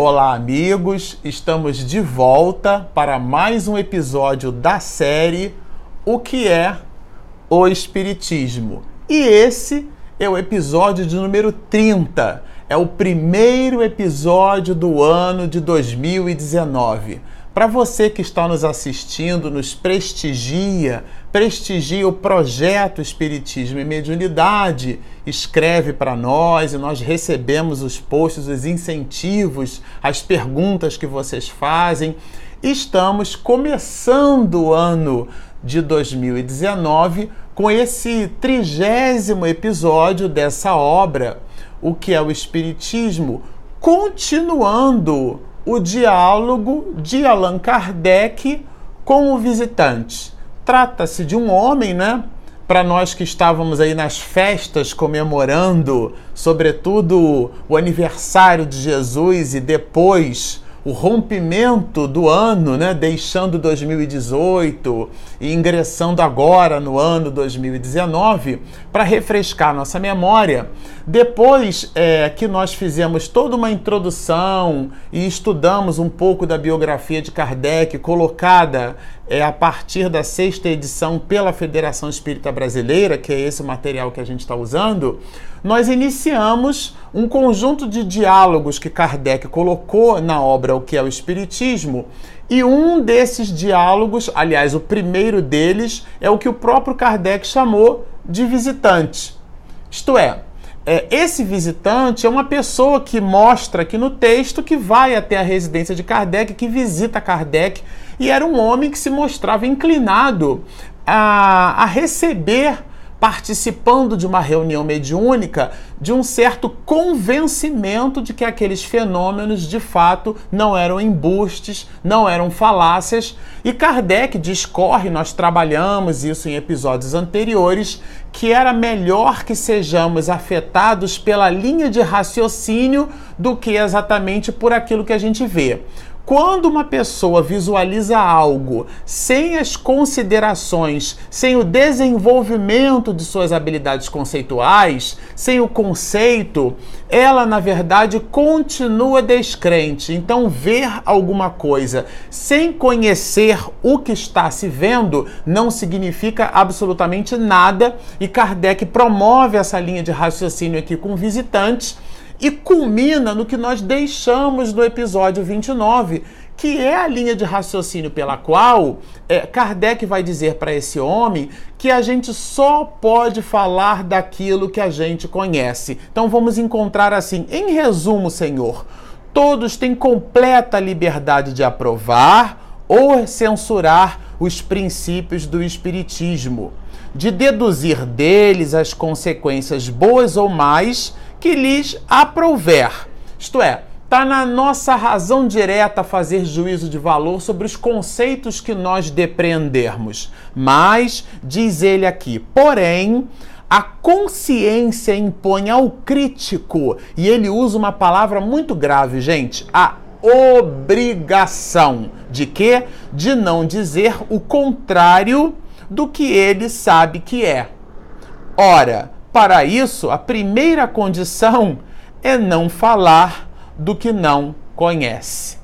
Olá, amigos! Estamos de volta para mais um episódio da série O que é o Espiritismo. E esse é o episódio de número 30. É o primeiro episódio do ano de 2019. Para você que está nos assistindo, nos prestigia, prestigia o projeto Espiritismo e Mediunidade, escreve para nós e nós recebemos os posts, os incentivos, as perguntas que vocês fazem. Estamos começando o ano de 2019 com esse trigésimo episódio dessa obra, o que é o Espiritismo, continuando o diálogo de Allan Kardec com o visitante. Trata-se de um homem, né? Para nós que estávamos aí nas festas comemorando, sobretudo o aniversário de Jesus e depois o rompimento do ano, né, deixando 2018 e ingressando agora no ano 2019, para refrescar nossa memória. Depois é, que nós fizemos toda uma introdução e estudamos um pouco da biografia de Kardec, colocada é, a partir da sexta edição pela Federação Espírita Brasileira, que é esse material que a gente está usando, nós iniciamos um conjunto de diálogos que Kardec colocou na obra O que é o Espiritismo. E um desses diálogos, aliás, o primeiro deles, é o que o próprio Kardec chamou de visitante. Isto é, é, esse visitante é uma pessoa que mostra aqui no texto que vai até a residência de Kardec, que visita Kardec, e era um homem que se mostrava inclinado a, a receber participando de uma reunião mediúnica, de um certo convencimento de que aqueles fenômenos de fato não eram embustes, não eram falácias. E Kardec discorre, nós trabalhamos isso em episódios anteriores, que era melhor que sejamos afetados pela linha de raciocínio do que exatamente por aquilo que a gente vê. Quando uma pessoa visualiza algo sem as considerações, sem o desenvolvimento de suas habilidades conceituais, sem o conceito, ela na verdade continua descrente. Então, ver alguma coisa sem conhecer o que está se vendo não significa absolutamente nada, e Kardec promove essa linha de raciocínio aqui com visitantes e culmina no que nós deixamos no episódio 29, que é a linha de raciocínio pela qual é, Kardec vai dizer para esse homem que a gente só pode falar daquilo que a gente conhece. Então vamos encontrar assim, em resumo, Senhor, todos têm completa liberdade de aprovar ou censurar os princípios do Espiritismo, de deduzir deles as consequências boas ou mais que lhes aprouver. Isto é, está na nossa razão direta fazer juízo de valor sobre os conceitos que nós depreendermos. Mas, diz ele aqui, porém, a consciência impõe ao crítico, e ele usa uma palavra muito grave, gente, a obrigação de quê? De não dizer o contrário do que ele sabe que é. Ora, para isso, a primeira condição é não falar do que não conhece.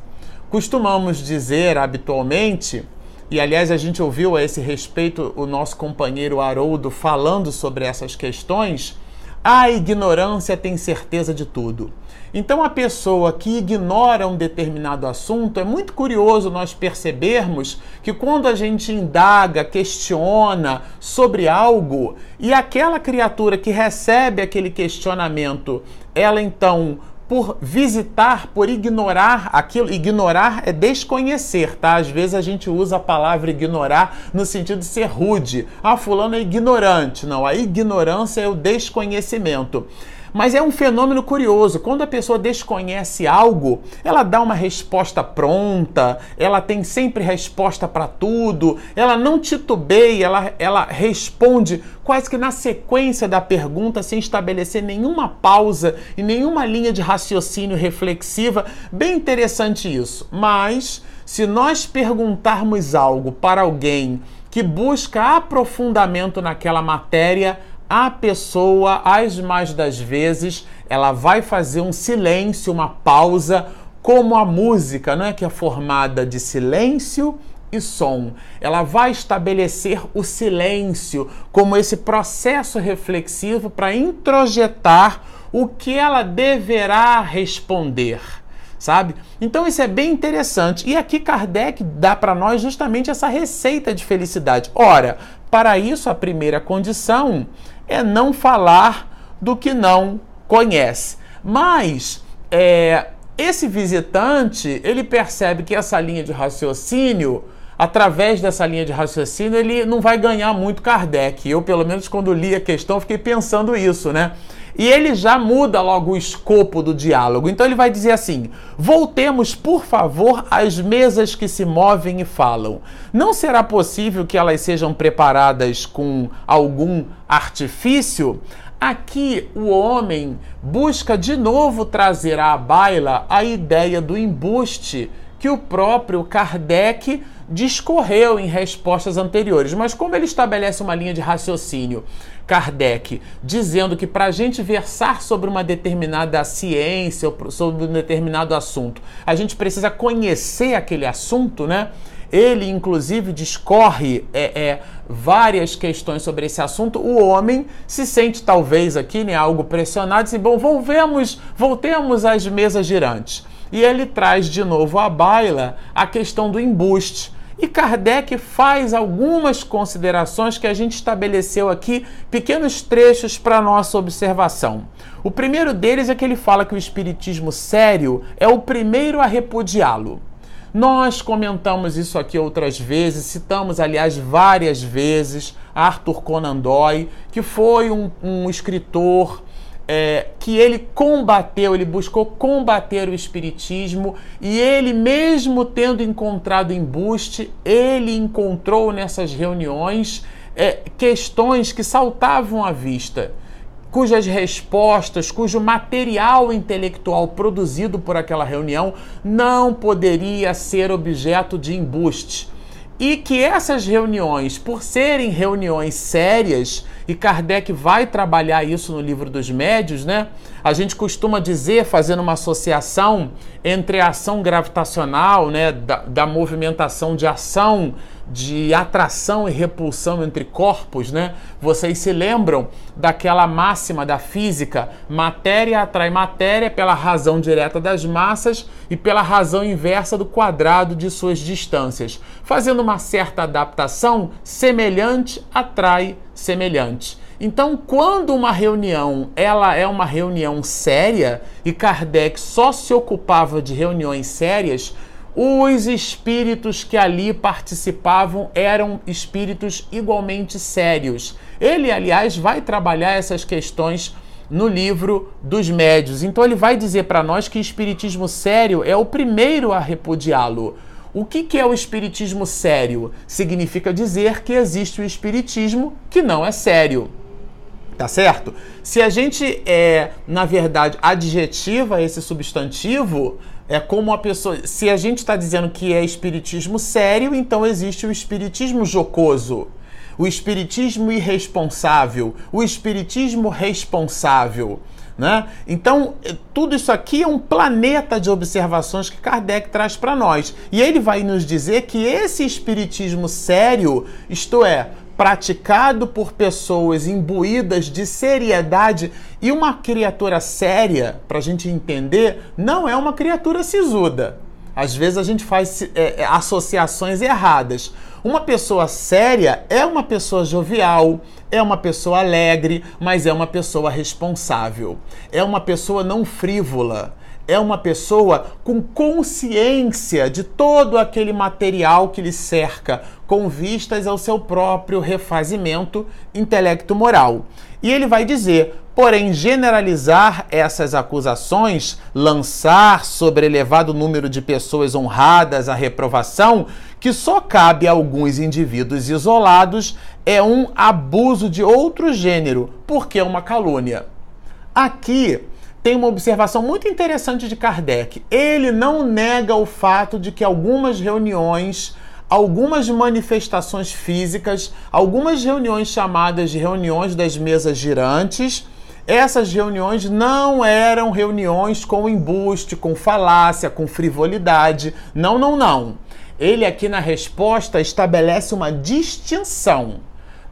Costumamos dizer habitualmente, e aliás a gente ouviu a esse respeito o nosso companheiro Haroldo falando sobre essas questões, a ignorância tem certeza de tudo. Então, a pessoa que ignora um determinado assunto, é muito curioso nós percebermos que quando a gente indaga, questiona sobre algo, e aquela criatura que recebe aquele questionamento, ela então por visitar, por ignorar aquilo. Ignorar é desconhecer, tá? Às vezes a gente usa a palavra ignorar no sentido de ser rude. Ah, fulano é ignorante. Não, a ignorância é o desconhecimento. Mas é um fenômeno curioso. Quando a pessoa desconhece algo, ela dá uma resposta pronta, ela tem sempre resposta para tudo, ela não titubeia, ela, ela responde quase que na sequência da pergunta, sem estabelecer nenhuma pausa e nenhuma linha de raciocínio reflexiva. Bem interessante isso. Mas se nós perguntarmos algo para alguém que busca aprofundamento naquela matéria, a pessoa, as mais das vezes, ela vai fazer um silêncio, uma pausa, como a música, não é que é formada de silêncio e som. Ela vai estabelecer o silêncio como esse processo reflexivo para introjetar o que ela deverá responder sabe? Então isso é bem interessante. E aqui Kardec dá para nós justamente essa receita de felicidade. Ora, para isso a primeira condição é não falar do que não conhece. Mas é, esse visitante ele percebe que essa linha de raciocínio através dessa linha de raciocínio, ele não vai ganhar muito Kardec. Eu, pelo menos, quando li a questão, fiquei pensando isso, né? E ele já muda logo o escopo do diálogo. Então ele vai dizer assim: voltemos, por favor, às mesas que se movem e falam. Não será possível que elas sejam preparadas com algum artifício? Aqui o homem busca de novo trazer à baila a ideia do embuste que o próprio Kardec discorreu em respostas anteriores. Mas como ele estabelece uma linha de raciocínio Kardec, dizendo que para a gente versar sobre uma determinada ciência ou sobre um determinado assunto, a gente precisa conhecer aquele assunto, né? Ele, inclusive, discorre é, é, várias questões sobre esse assunto. O homem se sente, talvez, aqui, né, algo pressionado, e assim, bom, volvemos, voltemos às mesas girantes. E ele traz de novo à baila a questão do embuste. E Kardec faz algumas considerações que a gente estabeleceu aqui, pequenos trechos para nossa observação. O primeiro deles é que ele fala que o espiritismo sério é o primeiro a repudiá-lo. Nós comentamos isso aqui outras vezes, citamos, aliás, várias vezes Arthur Conan Doyle, que foi um, um escritor é, que ele combateu, ele buscou combater o espiritismo e ele, mesmo tendo encontrado embuste, ele encontrou nessas reuniões é, questões que saltavam à vista, cujas respostas, cujo material intelectual produzido por aquela reunião não poderia ser objeto de embuste e que essas reuniões, por serem reuniões sérias, e Kardec vai trabalhar isso no livro dos médios, né? A gente costuma dizer, fazendo uma associação entre a ação gravitacional, né, da, da movimentação de ação de atração e repulsão entre corpos, né? Vocês se lembram daquela máxima da física? Matéria atrai matéria pela razão direta das massas e pela razão inversa do quadrado de suas distâncias. Fazendo uma certa adaptação, semelhante atrai semelhante. Então, quando uma reunião ela é uma reunião séria e Kardec só se ocupava de reuniões sérias, os espíritos que ali participavam eram espíritos igualmente sérios. Ele, aliás, vai trabalhar essas questões no livro dos médios. Então ele vai dizer para nós que espiritismo sério é o primeiro a repudiá-lo. O que, que é o espiritismo sério? Significa dizer que existe o espiritismo que não é sério. Tá certo? Se a gente, é, na verdade, adjetiva esse substantivo, é como a pessoa. Se a gente está dizendo que é espiritismo sério, então existe o espiritismo jocoso, o espiritismo irresponsável, o espiritismo responsável. Né? Então, é, tudo isso aqui é um planeta de observações que Kardec traz para nós. E ele vai nos dizer que esse espiritismo sério, isto é, praticado por pessoas imbuídas de seriedade e uma criatura séria, para a gente entender, não é uma criatura sisuda. Às vezes a gente faz é, é, associações erradas. Uma pessoa séria é uma pessoa jovial, é uma pessoa alegre, mas é uma pessoa responsável. É uma pessoa não frívola é uma pessoa com consciência de todo aquele material que lhe cerca, com vistas ao seu próprio refazimento intelecto-moral. E ele vai dizer: porém, generalizar essas acusações, lançar sobre elevado número de pessoas honradas a reprovação, que só cabe a alguns indivíduos isolados, é um abuso de outro gênero, porque é uma calúnia. Aqui tem uma observação muito interessante de Kardec. Ele não nega o fato de que algumas reuniões, algumas manifestações físicas, algumas reuniões chamadas de reuniões das mesas girantes, essas reuniões não eram reuniões com embuste, com falácia, com frivolidade. Não, não, não. Ele aqui na resposta estabelece uma distinção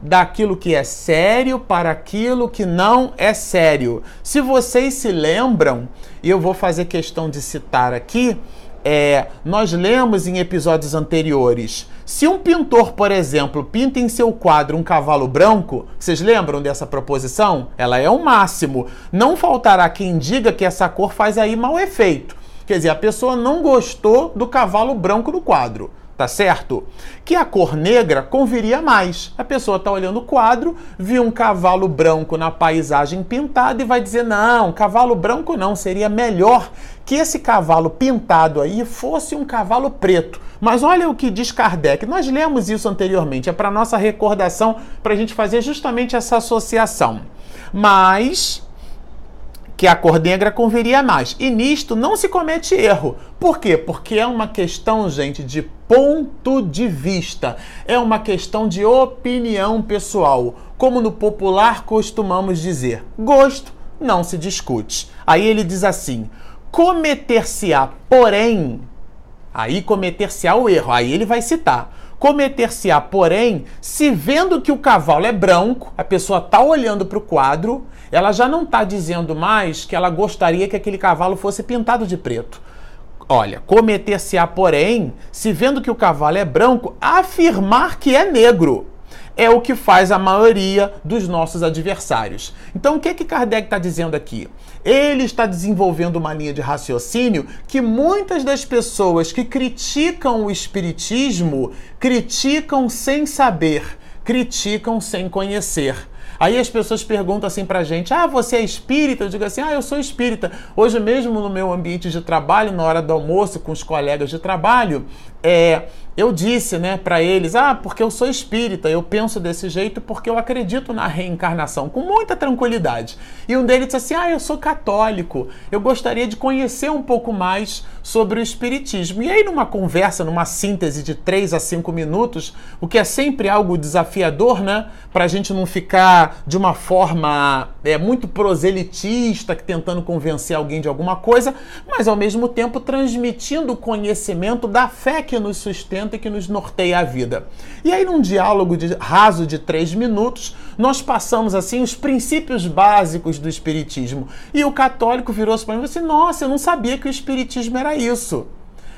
daquilo que é sério para aquilo que não é sério. Se vocês se lembram, e eu vou fazer questão de citar aqui, é, nós lemos em episódios anteriores. Se um pintor, por exemplo, pinta em seu quadro um cavalo branco, vocês lembram dessa proposição? Ela é o máximo. Não faltará quem diga que essa cor faz aí mau efeito. Quer dizer, a pessoa não gostou do cavalo branco no quadro tá certo? Que a cor negra conviria mais. A pessoa tá olhando o quadro, viu um cavalo branco na paisagem pintada e vai dizer: não, cavalo branco não, seria melhor que esse cavalo pintado aí fosse um cavalo preto. Mas olha o que diz Kardec. Nós lemos isso anteriormente, é para nossa recordação, para a gente fazer justamente essa associação. Mas que a cor negra conviria mais. E nisto não se comete erro. Por quê? Porque é uma questão, gente, de ponto de vista. É uma questão de opinião pessoal. Como no popular costumamos dizer, gosto não se discute. Aí ele diz assim: cometer-se-á, porém, aí cometer-se-á o erro. Aí ele vai citar Cometer-se-á, porém, se vendo que o cavalo é branco, a pessoa está olhando para o quadro, ela já não está dizendo mais que ela gostaria que aquele cavalo fosse pintado de preto. Olha, cometer-se-á, porém, se vendo que o cavalo é branco, afirmar que é negro é o que faz a maioria dos nossos adversários. Então, o que, que Kardec está dizendo aqui? Ele está desenvolvendo uma linha de raciocínio que muitas das pessoas que criticam o Espiritismo criticam sem saber, criticam sem conhecer. Aí as pessoas perguntam assim pra gente: ah, você é espírita? Eu digo assim: ah, eu sou espírita. Hoje mesmo no meu ambiente de trabalho, na hora do almoço com os colegas de trabalho, é, eu disse, né, para eles, ah, porque eu sou espírita, eu penso desse jeito porque eu acredito na reencarnação, com muita tranquilidade. E um deles disse assim, ah, eu sou católico, eu gostaria de conhecer um pouco mais sobre o espiritismo. E aí, numa conversa, numa síntese de 3 a 5 minutos, o que é sempre algo desafiador, né, para a gente não ficar de uma forma é, muito proselitista, tentando convencer alguém de alguma coisa, mas ao mesmo tempo transmitindo o conhecimento da fé que nos sustenta e que nos norteia a vida. E aí, num diálogo de, raso de três minutos, nós passamos assim os princípios básicos do Espiritismo. E o católico virou-se para mim e disse: Nossa, eu não sabia que o Espiritismo era isso.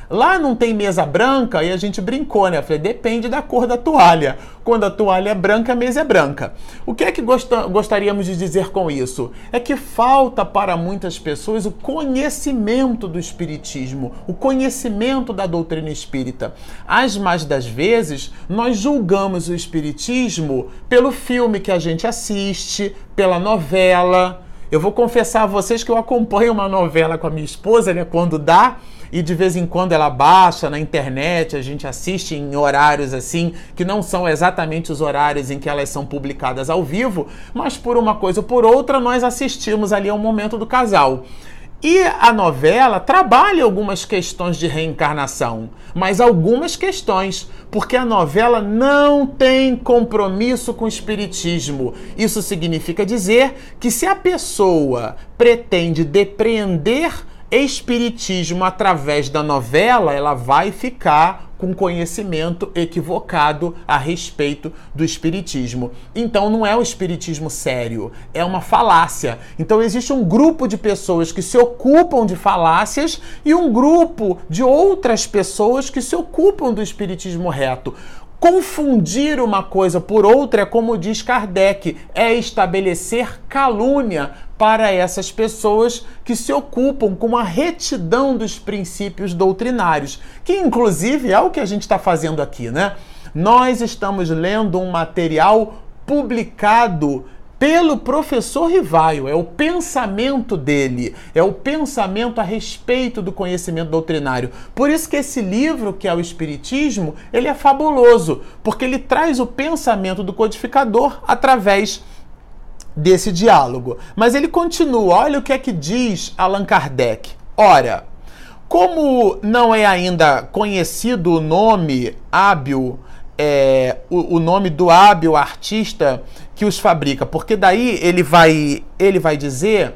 Lá não tem mesa branca e a gente brincou, né? Eu falei, depende da cor da toalha. Quando a toalha é branca, a mesa é branca. O que é que gostaríamos de dizer com isso? É que falta para muitas pessoas o conhecimento do Espiritismo, o conhecimento da doutrina espírita. As mais das vezes, nós julgamos o Espiritismo pelo filme que a gente assiste, pela novela. Eu vou confessar a vocês que eu acompanho uma novela com a minha esposa, né? Quando dá e de vez em quando ela baixa na internet, a gente assiste em horários assim, que não são exatamente os horários em que elas são publicadas ao vivo, mas por uma coisa ou por outra nós assistimos ali ao momento do casal. E a novela trabalha algumas questões de reencarnação, mas algumas questões, porque a novela não tem compromisso com o espiritismo. Isso significa dizer que se a pessoa pretende depreender espiritismo através da novela, ela vai ficar com conhecimento equivocado a respeito do espiritismo. Então não é o espiritismo sério, é uma falácia. Então existe um grupo de pessoas que se ocupam de falácias e um grupo de outras pessoas que se ocupam do espiritismo reto. Confundir uma coisa por outra é como diz Kardec, é estabelecer calúnia para essas pessoas que se ocupam com a retidão dos princípios doutrinários, que inclusive é o que a gente está fazendo aqui, né? Nós estamos lendo um material publicado pelo professor Rivaio, é o pensamento dele, é o pensamento a respeito do conhecimento doutrinário. Por isso que esse livro, que é o Espiritismo, ele é fabuloso, porque ele traz o pensamento do codificador através desse diálogo. Mas ele continua, olha o que é que diz Allan Kardec. Ora, como não é ainda conhecido o nome hábil é, o, o, nome do hábil artista que os fabrica, porque daí ele vai, ele vai dizer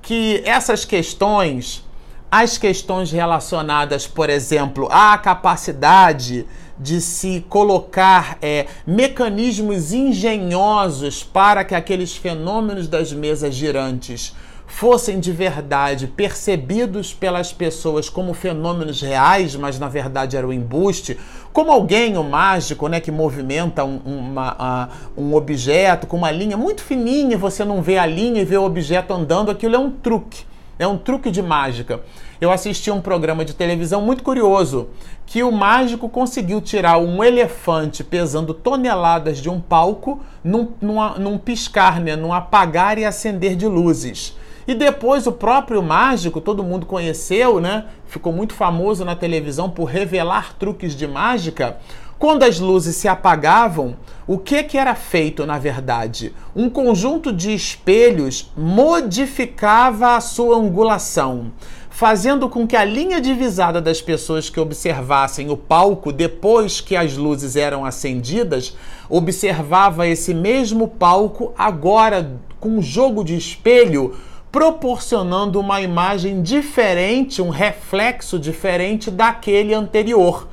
que essas questões, as questões relacionadas, por exemplo, à capacidade de se colocar é, mecanismos engenhosos para que aqueles fenômenos das mesas girantes fossem de verdade percebidos pelas pessoas como fenômenos reais, mas na verdade era um embuste, como alguém, o um mágico, né, que movimenta um, uma, uh, um objeto com uma linha muito fininha, você não vê a linha e vê o objeto andando, aquilo é um truque, é um truque de mágica. Eu assisti um programa de televisão muito curioso, que o mágico conseguiu tirar um elefante pesando toneladas de um palco num, num, num piscar, né, num apagar e acender de luzes. E depois o próprio mágico, todo mundo conheceu, né? Ficou muito famoso na televisão por revelar truques de mágica. Quando as luzes se apagavam, o que, que era feito na verdade? Um conjunto de espelhos modificava a sua angulação, fazendo com que a linha divisada das pessoas que observassem o palco depois que as luzes eram acendidas, observava esse mesmo palco agora com um jogo de espelho proporcionando uma imagem diferente, um reflexo diferente daquele anterior.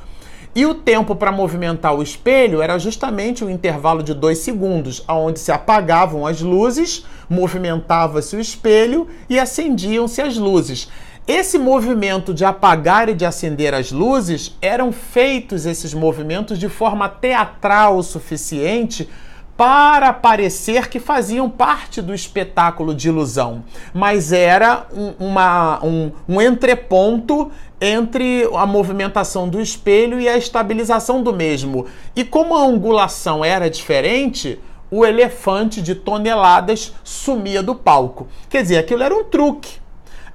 E o tempo para movimentar o espelho era justamente o um intervalo de dois segundos, onde se apagavam as luzes, movimentava-se o espelho e acendiam-se as luzes. Esse movimento de apagar e de acender as luzes eram feitos esses movimentos de forma teatral o suficiente para parecer que faziam parte do espetáculo de ilusão, mas era um, uma, um, um entreponto entre a movimentação do espelho e a estabilização do mesmo. E como a angulação era diferente, o elefante de toneladas sumia do palco. Quer dizer, aquilo era um truque.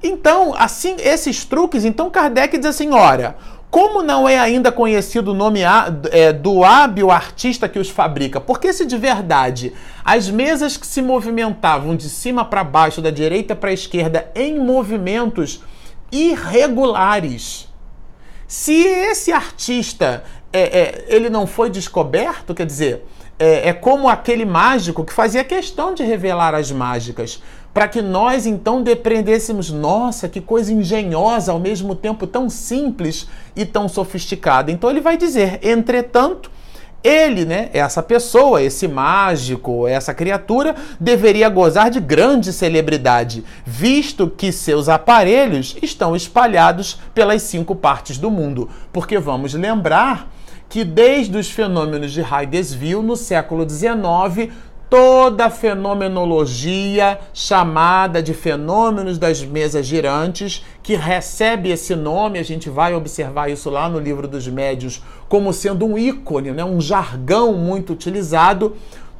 Então, assim, esses truques, então Kardec diz assim: olha, como não é ainda conhecido o nome é, do hábil artista que os fabrica? Porque se de verdade as mesas que se movimentavam de cima para baixo, da direita para a esquerda, em movimentos irregulares, se esse artista é, é, ele não foi descoberto, quer dizer, é, é como aquele mágico que fazia questão de revelar as mágicas para que nós então depreendêssemos, nossa, que coisa engenhosa, ao mesmo tempo tão simples e tão sofisticada. Então ele vai dizer, entretanto, ele, né, essa pessoa, esse mágico, essa criatura, deveria gozar de grande celebridade, visto que seus aparelhos estão espalhados pelas cinco partes do mundo. Porque vamos lembrar que desde os fenômenos de desvio no século XIX, toda a fenomenologia chamada de fenômenos das mesas girantes, que recebe esse nome, a gente vai observar isso lá no livro dos médios, como sendo um ícone, né, um jargão muito utilizado.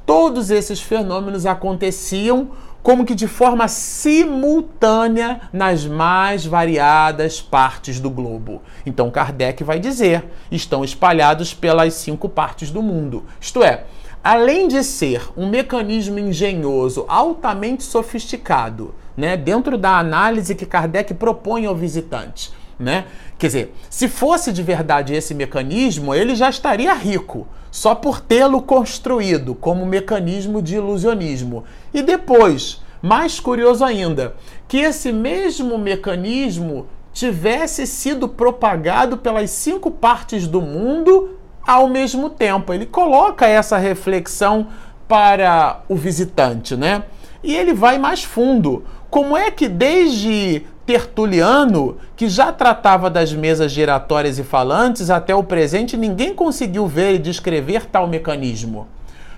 Todos esses fenômenos aconteciam como que de forma simultânea nas mais variadas partes do globo. Então Kardec vai dizer: estão espalhados pelas cinco partes do mundo. Isto é, além de ser um mecanismo engenhoso, altamente sofisticado, né, dentro da análise que Kardec propõe ao visitante, né? Quer dizer, se fosse de verdade esse mecanismo, ele já estaria rico, só por tê-lo construído como mecanismo de ilusionismo. E depois, mais curioso ainda, que esse mesmo mecanismo tivesse sido propagado pelas cinco partes do mundo ao mesmo tempo. Ele coloca essa reflexão para o visitante, né? E ele vai mais fundo. Como é que desde Tertuliano, que já tratava das mesas giratórias e falantes, até o presente ninguém conseguiu ver e descrever tal mecanismo?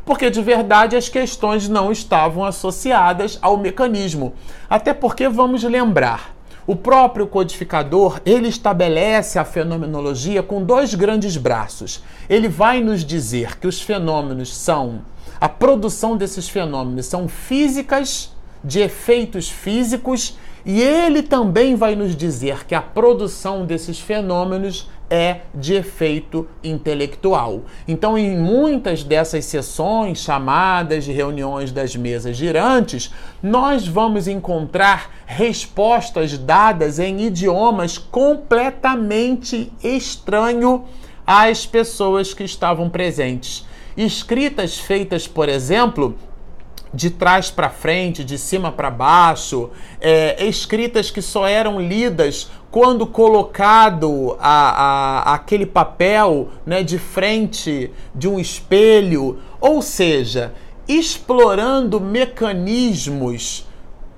Porque de verdade as questões não estavam associadas ao mecanismo. Até porque vamos lembrar, o próprio codificador, ele estabelece a fenomenologia com dois grandes braços. Ele vai nos dizer que os fenômenos são a produção desses fenômenos são físicas, de efeitos físicos, e ele também vai nos dizer que a produção desses fenômenos é de efeito intelectual. Então, em muitas dessas sessões chamadas de reuniões das mesas girantes, nós vamos encontrar respostas dadas em idiomas completamente estranho às pessoas que estavam presentes. Escritas feitas, por exemplo, de trás para frente, de cima para baixo, é, escritas que só eram lidas quando colocado a, a, aquele papel né, de frente de um espelho, ou seja, explorando mecanismos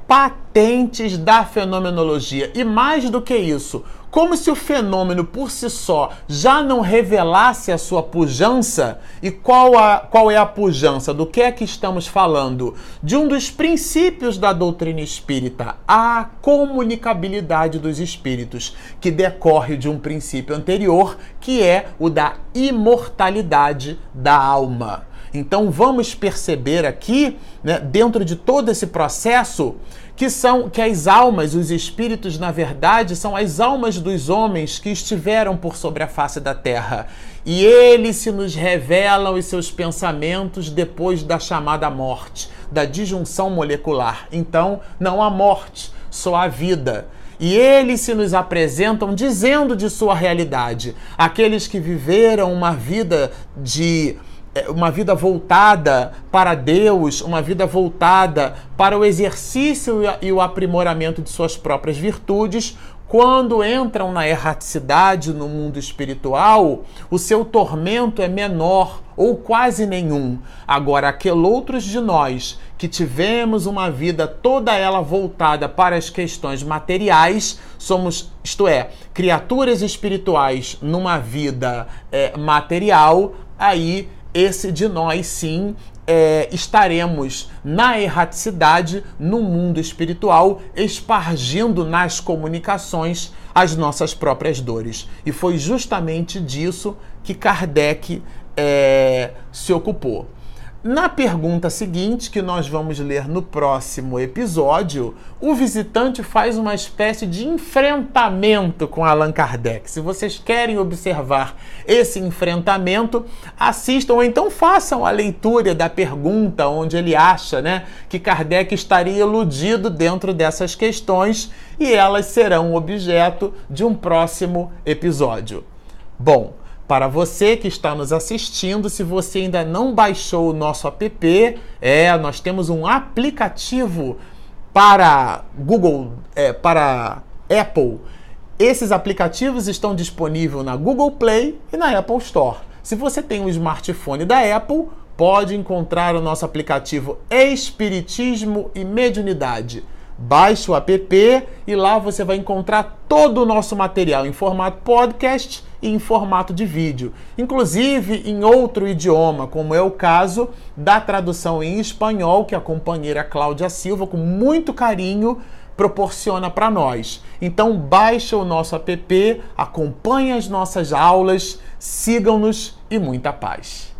patentes da fenomenologia. E mais do que isso, como se o fenômeno por si só já não revelasse a sua pujança. E qual, a, qual é a pujança? Do que é que estamos falando? De um dos princípios da doutrina espírita, a comunicabilidade dos espíritos, que decorre de um princípio anterior, que é o da imortalidade da alma. Então vamos perceber aqui, né, dentro de todo esse processo, que são que as almas, os espíritos, na verdade, são as almas dos homens que estiveram por sobre a face da terra. E eles se nos revelam os seus pensamentos depois da chamada morte, da disjunção molecular. Então, não há morte, só há vida. E eles se nos apresentam dizendo de sua realidade. Aqueles que viveram uma vida de uma vida voltada para Deus, uma vida voltada para o exercício e o aprimoramento de suas próprias virtudes, quando entram na erraticidade no mundo espiritual, o seu tormento é menor ou quase nenhum. Agora, aqueles outros de nós que tivemos uma vida toda ela voltada para as questões materiais, somos, isto é, criaturas espirituais numa vida é, material, aí esse de nós sim é, estaremos na erraticidade, no mundo espiritual, espargindo nas comunicações as nossas próprias dores. E foi justamente disso que Kardec é, se ocupou. Na pergunta seguinte, que nós vamos ler no próximo episódio, o visitante faz uma espécie de enfrentamento com Allan Kardec. Se vocês querem observar esse enfrentamento, assistam ou então façam a leitura da pergunta, onde ele acha né, que Kardec estaria iludido dentro dessas questões e elas serão objeto de um próximo episódio. Bom, para você que está nos assistindo, se você ainda não baixou o nosso app, é, nós temos um aplicativo para Google, é, para Apple. Esses aplicativos estão disponíveis na Google Play e na Apple Store. Se você tem um smartphone da Apple, pode encontrar o nosso aplicativo Espiritismo e Mediunidade. Baixe o app e lá você vai encontrar todo o nosso material em formato podcast e em formato de vídeo, inclusive em outro idioma, como é o caso da tradução em espanhol que a companheira Cláudia Silva, com muito carinho, proporciona para nós. Então baixe o nosso app, acompanhe as nossas aulas, sigam-nos e muita paz.